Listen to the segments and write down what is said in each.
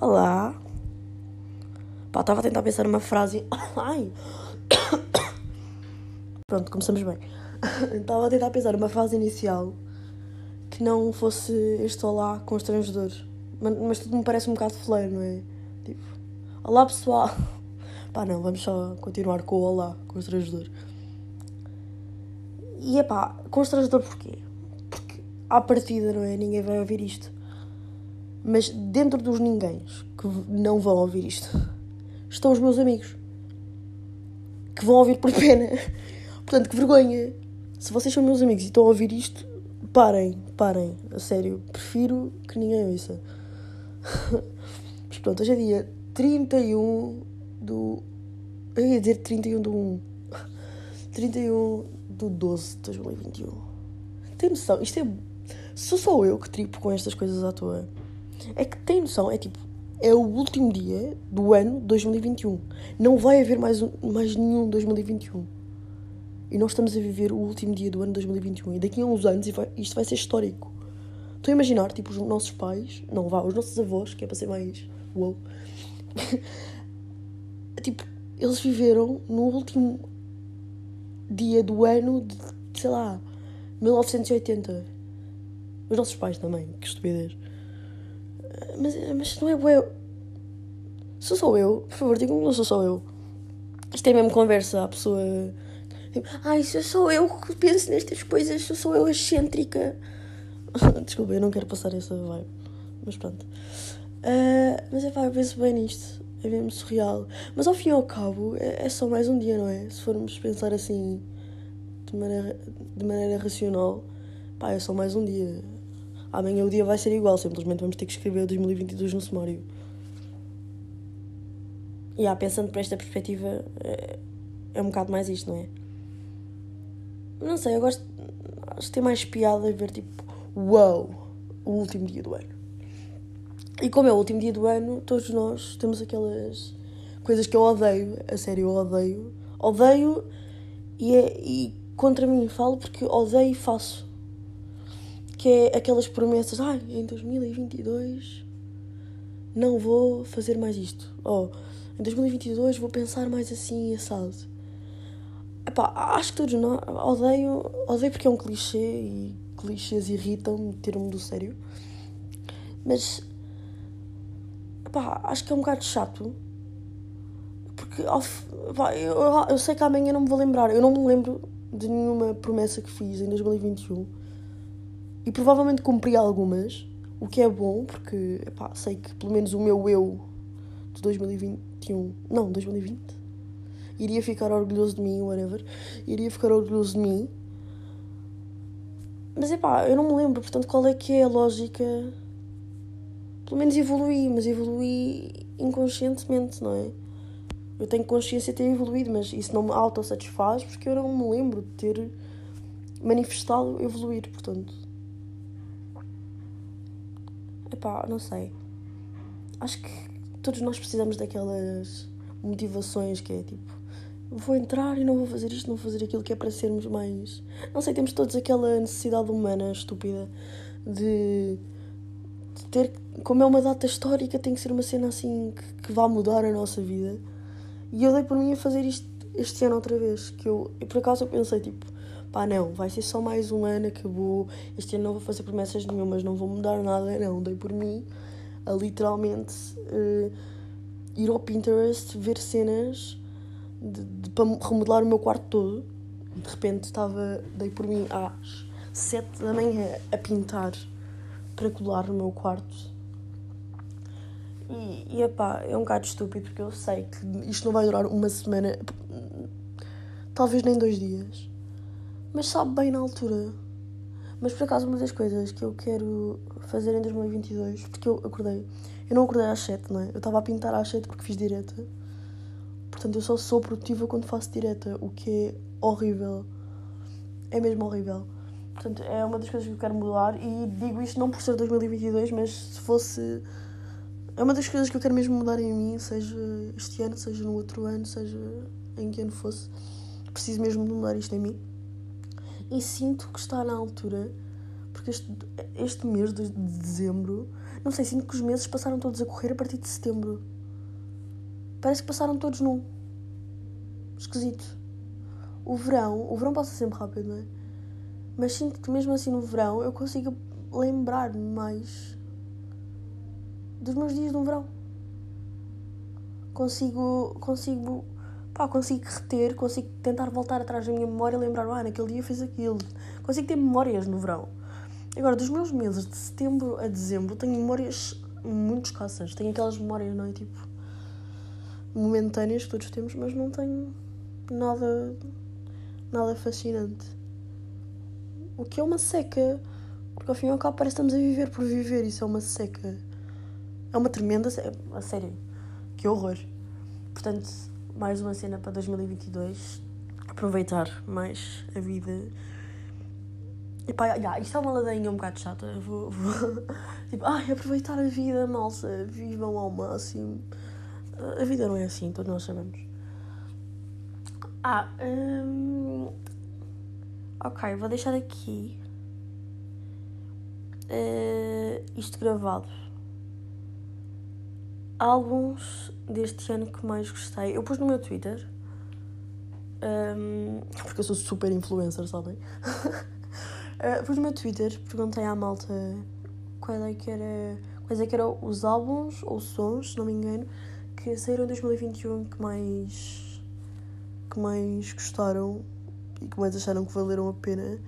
Olá. Pá, estava a tentar pensar numa frase. Ai! Pronto, começamos bem. Estava a tentar pensar numa frase inicial que não fosse este olá constrangedor. Mas, mas tudo me parece um bocado fleiro, não é? Tipo, olá pessoal. Pá, não, vamos só continuar com o olá constrangedor. E é pá, constrangedor porquê? Porque à partida, não é? Ninguém vai ouvir isto. Mas dentro dos ninguém que não vão ouvir isto, estão os meus amigos. Que vão ouvir por pena. Portanto, que vergonha. Se vocês são meus amigos e estão a ouvir isto, parem, parem. A sério, prefiro que ninguém ouça. Mas pronto, hoje é dia 31 do. Eu ia dizer 31 do 1. 31 do 12 de 2021. Tem noção? Isto é. Sou só eu que tripo com estas coisas à toa. É que tem noção, é tipo, é o último dia do ano 2021. Não vai haver mais, um, mais nenhum 2021. E nós estamos a viver o último dia do ano 2021. E daqui a uns anos isto vai ser histórico. Estou a imaginar, tipo, os nossos pais, não vá, os nossos avós, que é para ser mais wow. tipo, eles viveram no último dia do ano de, sei lá, 1980. Os nossos pais também, que estupidez. Mas, mas não é bué. Sou só eu. Por favor, digam que não sou só eu. Isto é mesmo conversa. A pessoa. Tipo, Ai, sou só eu que penso nestas coisas. Sou só eu excêntrica. Desculpa, eu não quero passar essa vibe. Mas pronto. Uh, mas é pá, eu penso bem nisto. É mesmo surreal. Mas ao fim e ao cabo, é, é só mais um dia, não é? Se formos pensar assim, de maneira, de maneira racional, pá, é só mais um dia amanhã o dia vai ser igual, simplesmente vamos ter que escrever 2022 no sumário. E yeah, pensando por esta perspectiva, é, é um bocado mais isto, não é? Não sei, eu gosto. Acho que tem mais piada ver tipo, uau, wow, o último dia do ano. E como é o último dia do ano, todos nós temos aquelas coisas que eu odeio, a sério, eu odeio. Odeio e, é, e contra mim falo porque odeio e faço que é aquelas promessas, ai, ah, em 2022 não vou fazer mais isto. Ou em 2022 vou pensar mais assim assado. Epá, acho que todos nós odeio, odeio porque é um clichê e clichês irritam-me, tiram-me do sério. Mas epá, acho que é um bocado chato. Porque epá, eu, eu sei que amanhã não me vou lembrar. Eu não me lembro de nenhuma promessa que fiz em 2021 e provavelmente cumpri algumas, o que é bom, porque epá, sei que pelo menos o meu eu de 2021, não, 2020, iria ficar orgulhoso de mim, whatever, iria ficar orgulhoso de mim. Mas epá, eu não me lembro, portanto, qual é que é a lógica. Pelo menos evoluí, mas evoluí inconscientemente, não é? Eu tenho consciência de ter evoluído, mas isso não me autossatisfaz porque eu não me lembro de ter manifestado evoluir, portanto. Epá, não sei. Acho que todos nós precisamos daquelas motivações que é tipo vou entrar e não vou fazer isto, não vou fazer aquilo que é para sermos mais. Não sei, temos todos aquela necessidade humana estúpida de, ter. Como é uma data histórica, tem que ser uma cena assim que, que vá mudar a nossa vida. E eu dei por mim a fazer isto este ano outra vez. Que eu, e por acaso eu pensei tipo pá, não, vai ser só mais um ano, acabou, este ano não vou fazer promessas nenhumas, não vou mudar nada, não, dei por mim a literalmente uh, ir ao Pinterest, ver cenas de, de, para remodelar o meu quarto todo. De repente estava, dei por mim às sete da manhã a pintar para colar no meu quarto. E, e epá, é um bocado estúpido porque eu sei que isto não vai durar uma semana, talvez nem dois dias mas sabe bem na altura. Mas por acaso, uma das coisas que eu quero fazer em 2022, porque eu acordei, eu não acordei às 7, não é? Eu estava a pintar às 7 porque fiz direta. Portanto, eu só sou produtiva quando faço direta, o que é horrível. É mesmo horrível. Portanto, é uma das coisas que eu quero mudar e digo isto não por ser 2022, mas se fosse. É uma das coisas que eu quero mesmo mudar em mim, seja este ano, seja no outro ano, seja em que ano fosse preciso mesmo de mudar isto em mim. E sinto que está na altura, porque este, este mês de dezembro, não sei, sinto que os meses passaram todos a correr a partir de setembro. Parece que passaram todos num. Esquisito. O verão, o verão passa sempre rápido, não é? Mas sinto que mesmo assim no verão eu consigo lembrar-me mais dos meus dias no verão. Consigo, consigo, pá, consigo reter, consigo tentar voltar atrás da minha memória e lembrar, ah, naquele dia fiz aquilo. Consigo ter memórias no verão. Agora, dos meus meses de setembro a dezembro, tenho memórias muito escassas. Tenho aquelas memórias, não é? Tipo, momentâneas que todos temos, mas não tenho nada, nada fascinante. O que é uma seca. Porque ao fim e ao cabo parece que estamos a viver por viver. Isso é uma seca. É uma tremenda seca. A sério. Que horror. Portanto, mais uma cena para 2022. Aproveitar mais a vida. E pá, yeah, isto é uma ladainha um bocado chata. Vou, vou tipo, ai, aproveitar a vida, malsa. Vivam ao máximo. A vida não é assim, todos nós sabemos. Ah, hum... ok, vou deixar aqui uh, isto gravado. Álbuns deste ano que mais gostei. Eu pus no meu Twitter. Um, porque eu sou super influencer, sabem? uh, pus no meu Twitter, perguntei à malta qual é que era, quais é que eram os álbuns ou sons, se não me engano, que saíram em 2021 que mais que mais gostaram e que mais acharam que valeram a pena.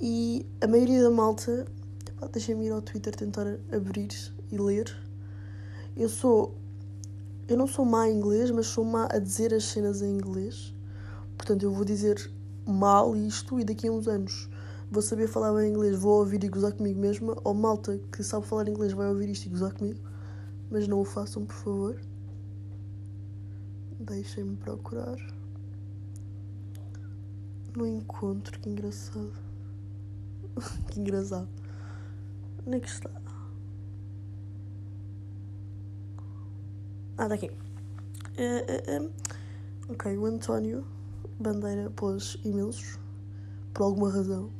E a maioria da malta deixem-me ir ao Twitter tentar abrir e ler. Eu sou eu não sou má em inglês mas sou má a dizer as cenas em inglês. Portanto eu vou dizer mal isto e daqui a uns anos vou saber falar bem inglês vou ouvir e gozar comigo mesma ou malta que sabe falar inglês vai ouvir isto e gozar comigo mas não o façam por favor. Deixem-me procurar. No encontro, que engraçado. que engraçado. Onde é que está? Ah, daqui. Uh, uh, uh. Ok, o António Bandeira pôs imensos. Por alguma razão.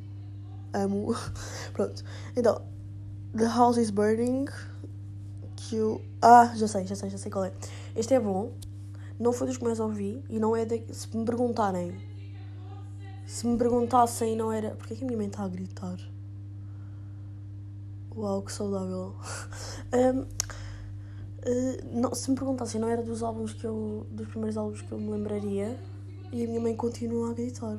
Amo. Pronto. Então, The House is Burning. Que eu. Ah, já sei, já sei, já sei qual é. Este é bom. Não foi dos que mais ouvi e não é de... Se me perguntarem. Se me perguntassem, não era. Porquê que a minha mãe está a gritar? Uau, que saudável. um, uh, eh, não, se me perguntassem, não era dos álbuns que eu. dos primeiros álbuns que eu me lembraria. E a minha mãe continua a gritar.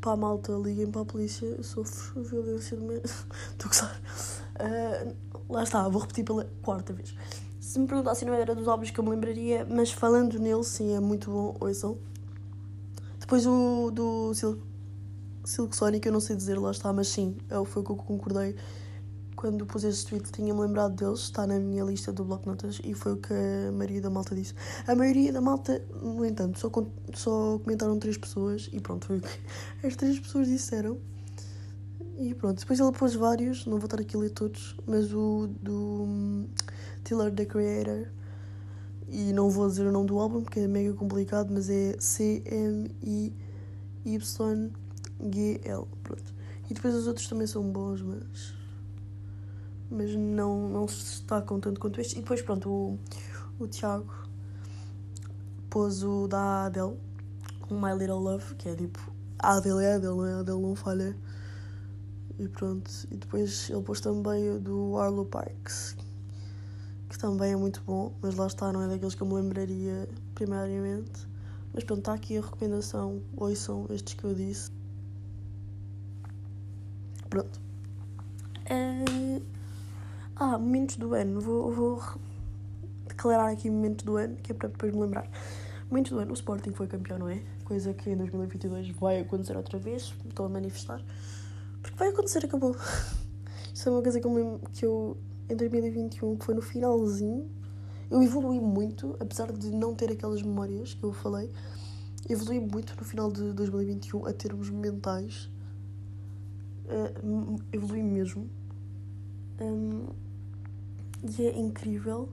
Pá, malta, liguem para a polícia, eu sofro violência de medo. Estou a gozar. Uh, lá está, vou repetir pela quarta vez. Se me perguntassem, não era dos álbuns que eu me lembraria, mas falando nele, sim, é muito bom, ouçam. Depois o do Silk, Silk Sonic, eu não sei dizer, lá está, mas sim, é foi o que eu concordei. Quando pus este tweet, tinha-me lembrado deles, está na minha lista do Bloco Notas e foi o que a maioria da malta disse. A maioria da malta, no entanto, só, só comentaram três pessoas e pronto, foi o que as três pessoas disseram. E pronto, depois ele pôs vários, não vou estar aqui a ler todos, mas o do Tiller the Creator. E não vou dizer o nome do álbum porque é mega complicado, mas é C-M-I-Y-G-L. Pronto. E depois os outros também são bons, mas. Mas não, não se destacam tanto quanto este. E depois, pronto, o, o Tiago pôs o da Adele, o My Little Love, que é tipo. A Adele é Adele, não é? A Adele não falha. E pronto. E depois ele pôs também o do Arlo Parks, que também é muito bom, mas lá está, não é daqueles que eu me lembraria primariamente. Mas pronto, está aqui a recomendação, ouçam estes que eu disse. Pronto. Uh... Ah, momentos do ano. Vou, vou declarar aqui momentos do ano, que é para depois me lembrar. Momentos do ano, o Sporting foi campeão, não é? Coisa que em 2022 vai acontecer outra vez, estou a manifestar. Porque vai acontecer, acabou. Isso é uma coisa que eu, que eu em 2021, que foi no finalzinho, eu evolui muito, apesar de não ter aquelas memórias que eu falei, evolui muito no final de 2021 a termos mentais. Uh, evolui mesmo. Um, e é incrível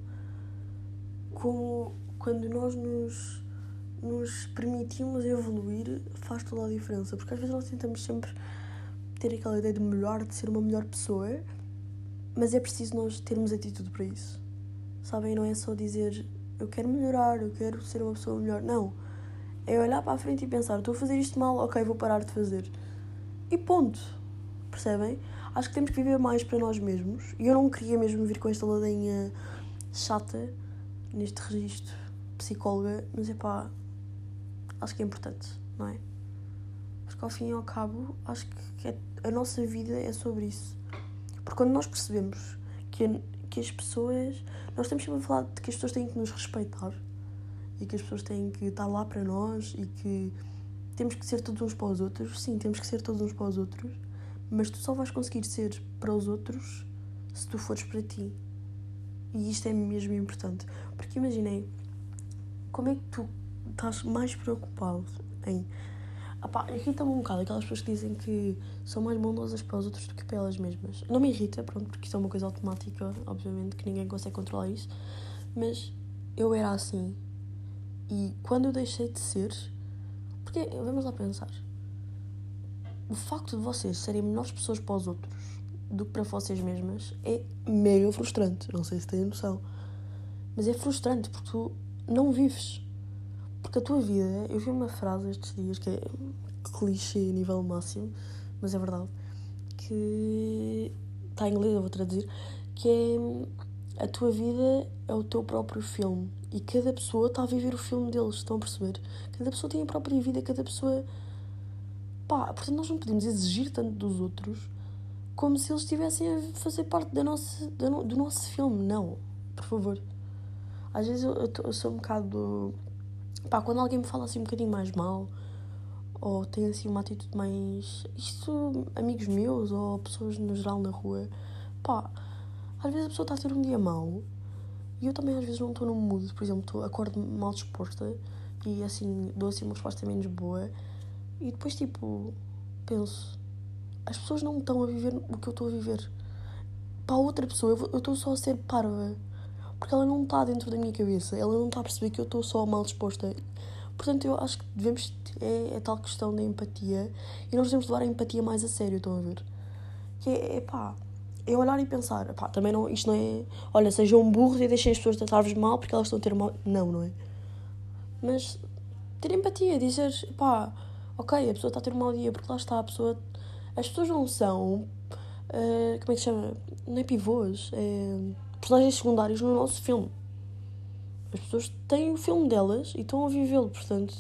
como quando nós nos nos permitimos evoluir faz toda a diferença. Porque às vezes nós tentamos sempre ter aquela ideia de melhor, de ser uma melhor pessoa, mas é preciso nós termos atitude para isso. Sabem? Não é só dizer eu quero melhorar, eu quero ser uma pessoa melhor. Não. É olhar para a frente e pensar estou a fazer isto mal, ok, vou parar de fazer. E ponto. Percebem? Acho que temos que viver mais para nós mesmos. E eu não queria mesmo vir com esta ladainha chata neste registro psicóloga, mas é pá, acho que é importante, não é? Porque ao fim e ao cabo, acho que é, a nossa vida é sobre isso. Porque quando nós percebemos que, que as pessoas. Nós estamos sempre a falar de que as pessoas têm que nos respeitar e que as pessoas têm que estar lá para nós e que temos que ser todos uns para os outros. Sim, temos que ser todos uns para os outros, mas tu só vais conseguir ser para os outros se tu fores para ti. E isto é mesmo importante. Porque imaginei, como é que tu estás mais preocupado em. Apá, irrita-me um bocado aquelas pessoas que dizem que são mais bondosas para os outros do que para elas mesmas. Não me irrita, pronto, porque isso é uma coisa automática, obviamente, que ninguém consegue controlar isso. Mas eu era assim. E quando eu deixei de ser. Porque, vamos lá pensar. O facto de vocês serem melhores pessoas para os outros do que para vocês mesmas é mega frustrante. Não sei se têm noção. Mas é frustrante porque tu não vives. Porque a tua vida, eu vi uma frase estes dias que é clichê a nível máximo, mas é verdade, que está em inglês, eu vou traduzir, que é a tua vida é o teu próprio filme e cada pessoa está a viver o filme deles, estão a perceber? Cada pessoa tem a própria vida, cada pessoa. Pá, portanto nós não podemos exigir tanto dos outros como se eles estivessem a fazer parte da nossa, do nosso filme. Não, por favor. Às vezes eu, eu, eu sou um bocado. Pá, quando alguém me fala assim um bocadinho mais mal, ou tem assim uma atitude mais. Isto, amigos meus, ou pessoas no geral na rua, pá, às vezes a pessoa está a ter um dia mau e eu também às vezes não estou no mood, por exemplo, estou, acordo mal disposta e assim dou assim uma resposta menos boa e depois tipo penso, as pessoas não estão a viver o que eu estou a viver. Para outra pessoa, eu estou só a ser parva porque ela não está dentro da minha cabeça, ela não está a perceber que eu estou só mal disposta. Portanto, eu acho que devemos. É, é tal questão da empatia e nós devemos levar a empatia mais a sério, estão a ver? Que é, é pá, é olhar e pensar, pá, também não, isto não é. Olha, sejam burros e deixem as pessoas tratar-vos mal porque elas estão a ter mal. Não, não é? Mas ter empatia, dizer, pá, ok, a pessoa está a ter um mau dia porque lá está, a pessoa. As pessoas não são. Uh, como é que se chama? Não é pivôs, é personagens secundários no nosso filme. As pessoas têm o filme delas e estão a vivê-lo, portanto,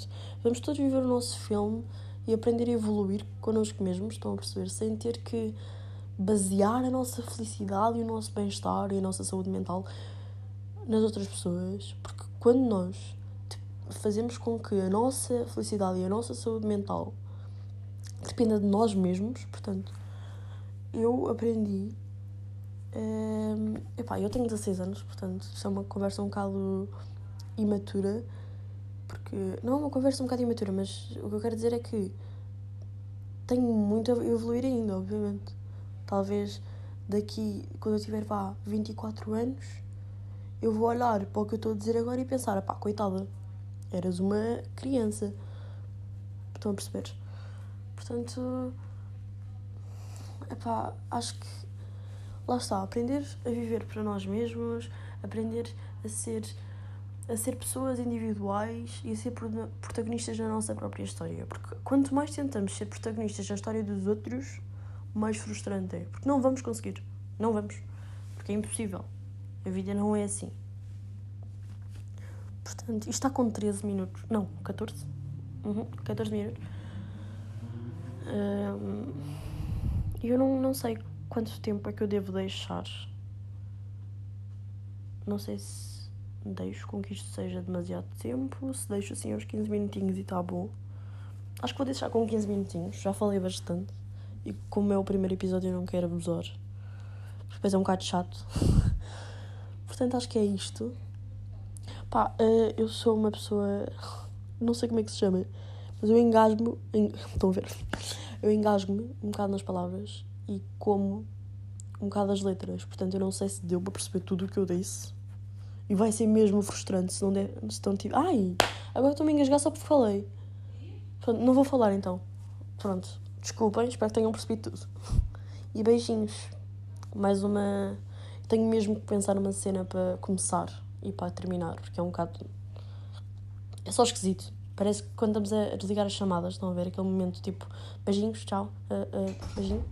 vamos todos viver o nosso filme e aprender a evoluir connosco mesmos, estão a perceber, sem ter que basear a nossa felicidade e o nosso bem-estar e a nossa saúde mental nas outras pessoas, porque quando nós fazemos com que a nossa felicidade e a nossa saúde mental dependa de nós mesmos, portanto, eu aprendi um, epá, eu tenho 16 anos, portanto, isto é uma conversa um bocado imatura, porque não é uma conversa um bocado imatura, mas o que eu quero dizer é que tenho muito a evoluir ainda, obviamente. Talvez daqui, quando eu tiver vá 24 anos, eu vou olhar para o que eu estou a dizer agora e pensar, pá, coitada, eras uma criança. Estão a perceber? Portanto, epá, acho que lá está, aprender a viver para nós mesmos, aprender a ser a ser pessoas individuais e a ser protagonistas da nossa própria história. Porque quanto mais tentamos ser protagonistas da história dos outros, mais frustrante é. Porque não vamos conseguir. Não vamos. Porque é impossível. A vida não é assim. Portanto, isto está com 13 minutos. Não, 14? Uhum, 14 minutos. E eu não, não sei quanto tempo é que eu devo deixar. Não sei se deixo com que isto seja demasiado tempo, se deixo assim uns 15 minutinhos e está bom. Acho que vou deixar com 15 minutinhos, já falei bastante. E como é o primeiro episódio, eu não quero abusar. Depois é um bocado chato. Portanto, acho que é isto. Pá, eh, eu sou uma pessoa. Não sei como é que se chama, mas eu engasgo-me. Estão a ver? Eu engasgo-me um bocado nas palavras e como um bocado as letras. Portanto, eu não sei se deu para perceber tudo o que eu disse. E vai ser mesmo frustrante se não der. Se não tiver... Ai! Agora estou-me a engasgar só porque falei. Pronto, não vou falar então. Pronto. Desculpem, espero que tenham percebido tudo. E beijinhos. Mais uma. Tenho mesmo que pensar numa cena para começar e para terminar, porque é um bocado. É só esquisito. Parece que quando estamos a desligar as chamadas, estão a ver aquele momento tipo beijinhos, tchau, uh, uh, beijinho